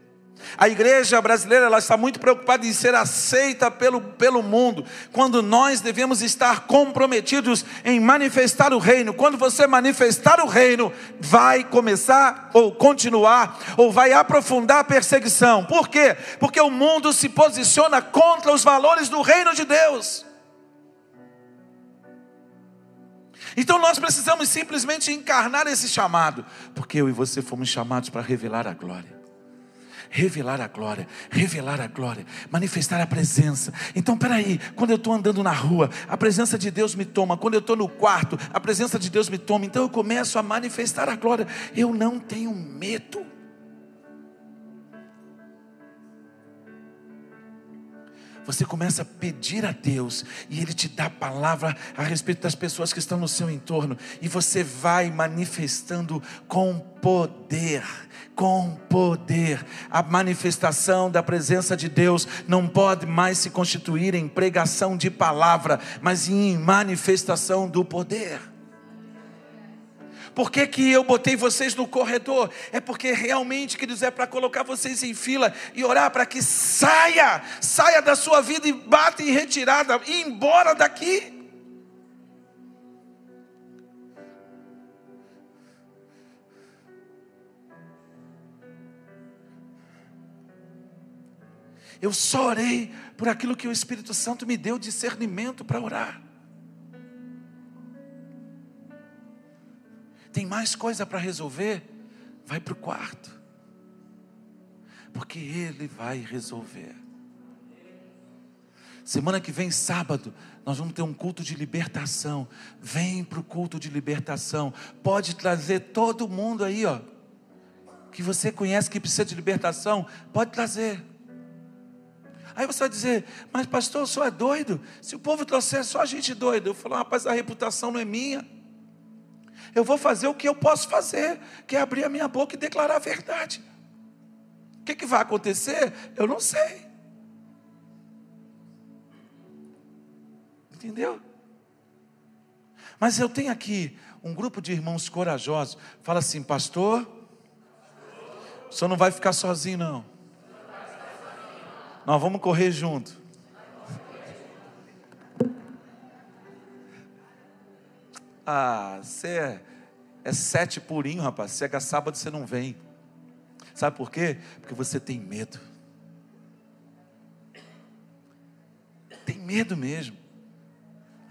A igreja brasileira ela está muito preocupada em ser aceita pelo, pelo mundo, quando nós devemos estar comprometidos em manifestar o reino. Quando você manifestar o reino, vai começar ou continuar ou vai aprofundar a perseguição. Por quê? Porque o mundo se posiciona contra os valores do reino de Deus. Então nós precisamos simplesmente encarnar esse chamado, porque eu e você fomos chamados para revelar a glória revelar a glória, revelar a glória, manifestar a presença. Então, peraí, quando eu estou andando na rua, a presença de Deus me toma. Quando eu estou no quarto, a presença de Deus me toma. Então eu começo a manifestar a glória. Eu não tenho medo. Você começa a pedir a Deus e Ele te dá a palavra a respeito das pessoas que estão no seu entorno, e você vai manifestando com poder com poder. A manifestação da presença de Deus não pode mais se constituir em pregação de palavra, mas em manifestação do poder. Por que, que eu botei vocês no corredor? É porque realmente, queridos, é para colocar vocês em fila e orar para que saia, saia da sua vida e bata em retirada, e embora daqui. Eu só orei por aquilo que o Espírito Santo me deu discernimento para orar. Tem mais coisa para resolver, vai para o quarto. Porque Ele vai resolver. Semana que vem, sábado, nós vamos ter um culto de libertação. Vem para o culto de libertação. Pode trazer todo mundo aí, ó. Que você conhece que precisa de libertação. Pode trazer. Aí você vai dizer, mas pastor, o senhor é doido? Se o povo trouxer só gente doida, eu falo, rapaz, a reputação não é minha. Eu vou fazer o que eu posso fazer, que é abrir a minha boca e declarar a verdade. O que, que vai acontecer? Eu não sei. Entendeu? Mas eu tenho aqui um grupo de irmãos corajosos. Fala assim, pastor, o senhor não vai ficar sozinho, não. Nós vamos correr junto. Ah, você é, é sete purinho, rapaz. Chega sábado, você não vem. Sabe por quê? Porque você tem medo. Tem medo mesmo.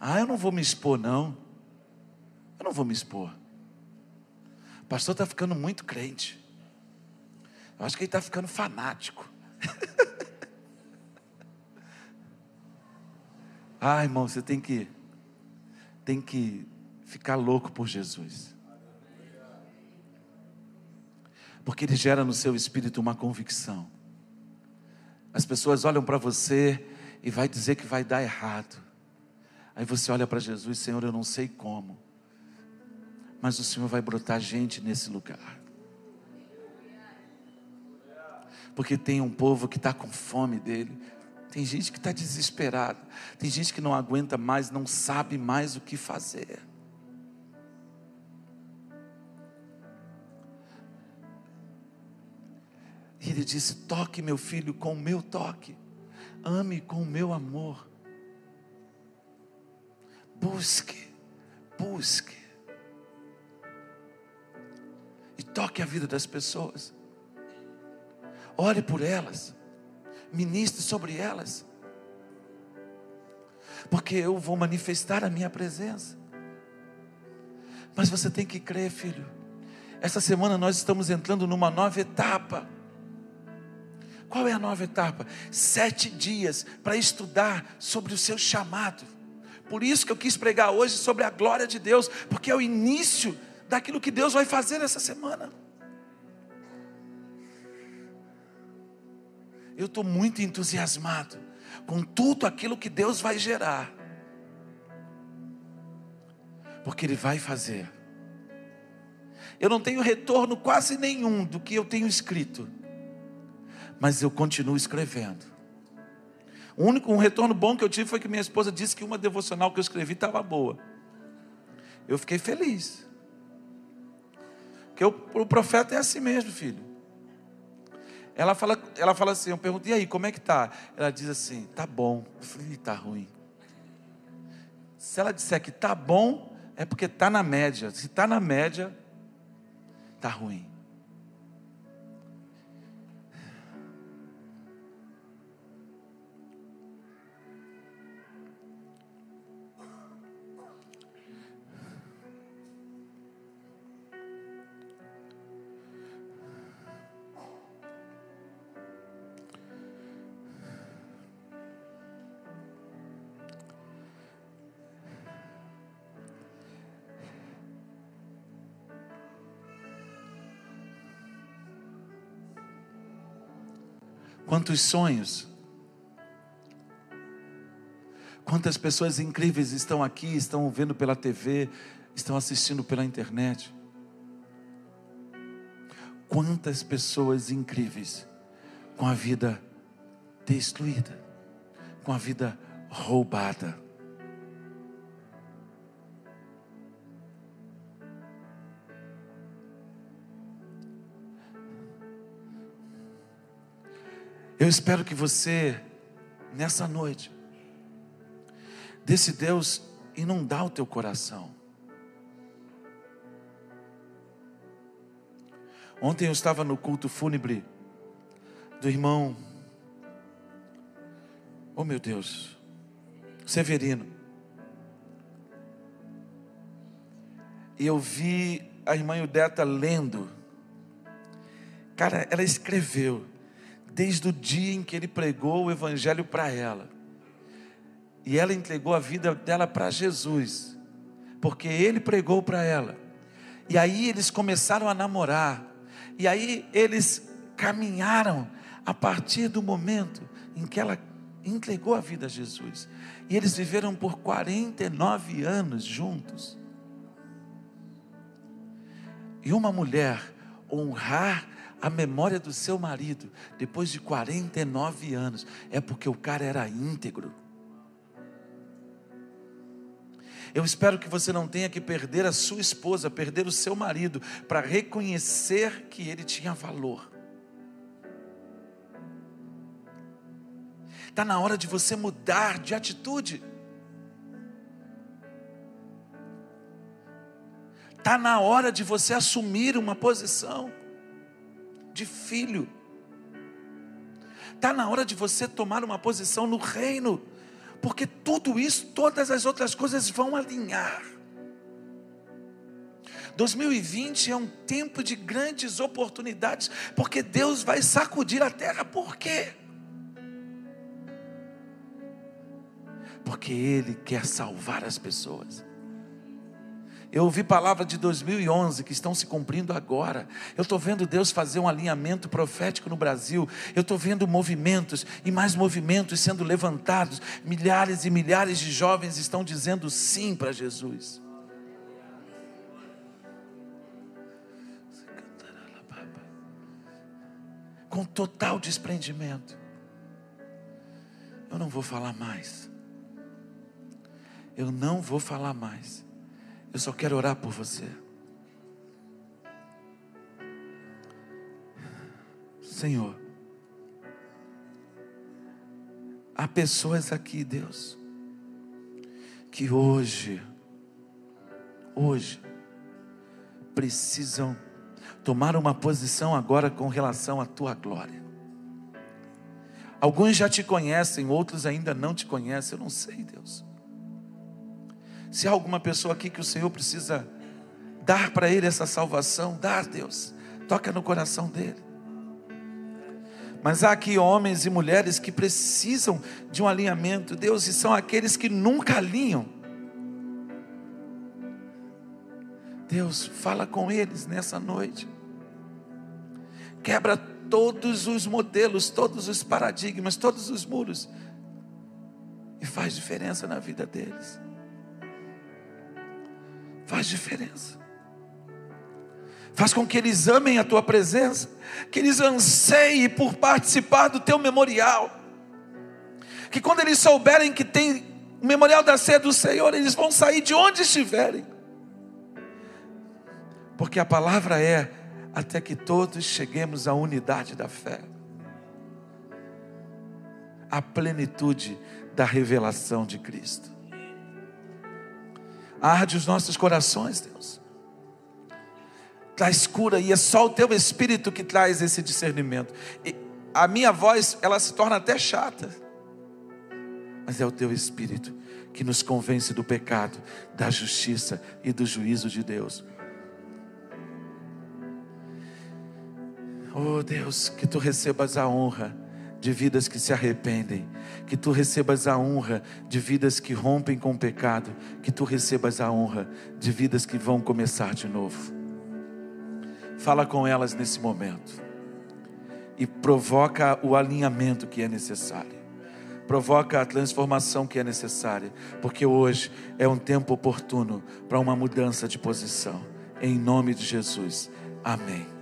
Ah, eu não vou me expor, não. Eu não vou me expor. O pastor está ficando muito crente. Eu acho que ele está ficando fanático. ah, irmão, você tem que tem que ficar louco por Jesus. Porque ele gera no seu espírito uma convicção. As pessoas olham para você e vai dizer que vai dar errado. Aí você olha para Jesus, Senhor, eu não sei como, mas o Senhor vai brotar gente nesse lugar. Porque tem um povo que está com fome dele, tem gente que está desesperada, tem gente que não aguenta mais, não sabe mais o que fazer. E ele disse: Toque meu filho com o meu toque, ame com o meu amor. Busque, busque. E toque a vida das pessoas. Ore por elas. Ministre sobre elas. Porque eu vou manifestar a minha presença. Mas você tem que crer, filho. Essa semana nós estamos entrando numa nova etapa. Qual é a nova etapa? Sete dias para estudar sobre o seu chamado. Por isso que eu quis pregar hoje sobre a glória de Deus, porque é o início daquilo que Deus vai fazer essa semana. Eu estou muito entusiasmado com tudo aquilo que Deus vai gerar, porque Ele vai fazer. Eu não tenho retorno quase nenhum do que eu tenho escrito mas eu continuo escrevendo. O único um retorno bom que eu tive foi que minha esposa disse que uma devocional que eu escrevi estava boa. Eu fiquei feliz. Porque o, o profeta é assim mesmo, filho. Ela fala, ela fala assim, eu pergunto, e aí, como é que tá? Ela diz assim, tá bom. Eu falei, tá ruim. Se ela disser que tá bom, é porque tá na média. Se tá na média, tá ruim. Quantos sonhos. Quantas pessoas incríveis estão aqui, estão vendo pela TV, estão assistindo pela internet. Quantas pessoas incríveis com a vida destruída, com a vida roubada. Eu espero que você, nessa noite, desse Deus inundar o teu coração. Ontem eu estava no culto fúnebre do irmão, oh meu Deus, Severino. E eu vi a irmã Yudeta lendo, cara, ela escreveu desde o dia em que ele pregou o evangelho para ela. E ela entregou a vida dela para Jesus, porque ele pregou para ela. E aí eles começaram a namorar. E aí eles caminharam a partir do momento em que ela entregou a vida a Jesus. E eles viveram por 49 anos juntos. E uma mulher honrar a memória do seu marido depois de 49 anos é porque o cara era íntegro. Eu espero que você não tenha que perder a sua esposa, perder o seu marido, para reconhecer que ele tinha valor. Está na hora de você mudar de atitude. Está na hora de você assumir uma posição de filho. Está na hora de você tomar uma posição no reino, porque tudo isso, todas as outras coisas vão alinhar. 2020 é um tempo de grandes oportunidades, porque Deus vai sacudir a terra. Por quê? porque Ele quer salvar as pessoas. Eu ouvi palavras de 2011 que estão se cumprindo agora. Eu estou vendo Deus fazer um alinhamento profético no Brasil. Eu estou vendo movimentos e mais movimentos sendo levantados. Milhares e milhares de jovens estão dizendo sim para Jesus. Com total desprendimento. Eu não vou falar mais. Eu não vou falar mais. Eu só quero orar por você. Senhor, há pessoas aqui, Deus, que hoje, hoje, precisam tomar uma posição agora com relação à tua glória. Alguns já te conhecem, outros ainda não te conhecem, eu não sei, Deus. Se há alguma pessoa aqui que o Senhor precisa dar para ele essa salvação, dá, Deus, toca no coração dele. Mas há aqui homens e mulheres que precisam de um alinhamento, Deus, e são aqueles que nunca alinham. Deus, fala com eles nessa noite. Quebra todos os modelos, todos os paradigmas, todos os muros. E faz diferença na vida deles faz diferença. Faz com que eles amem a tua presença, que eles anseiem por participar do teu memorial. Que quando eles souberem que tem o memorial da ceia do Senhor, eles vão sair de onde estiverem. Porque a palavra é até que todos cheguemos à unidade da fé. A plenitude da revelação de Cristo. Arde os nossos corações, Deus. Traz cura e é só o teu espírito que traz esse discernimento. E a minha voz, ela se torna até chata. Mas é o teu espírito que nos convence do pecado, da justiça e do juízo de Deus. Oh Deus, que tu recebas a honra de vidas que se arrependem, que tu recebas a honra de vidas que rompem com o pecado, que tu recebas a honra de vidas que vão começar de novo. Fala com elas nesse momento e provoca o alinhamento que é necessário. Provoca a transformação que é necessária, porque hoje é um tempo oportuno para uma mudança de posição. Em nome de Jesus. Amém.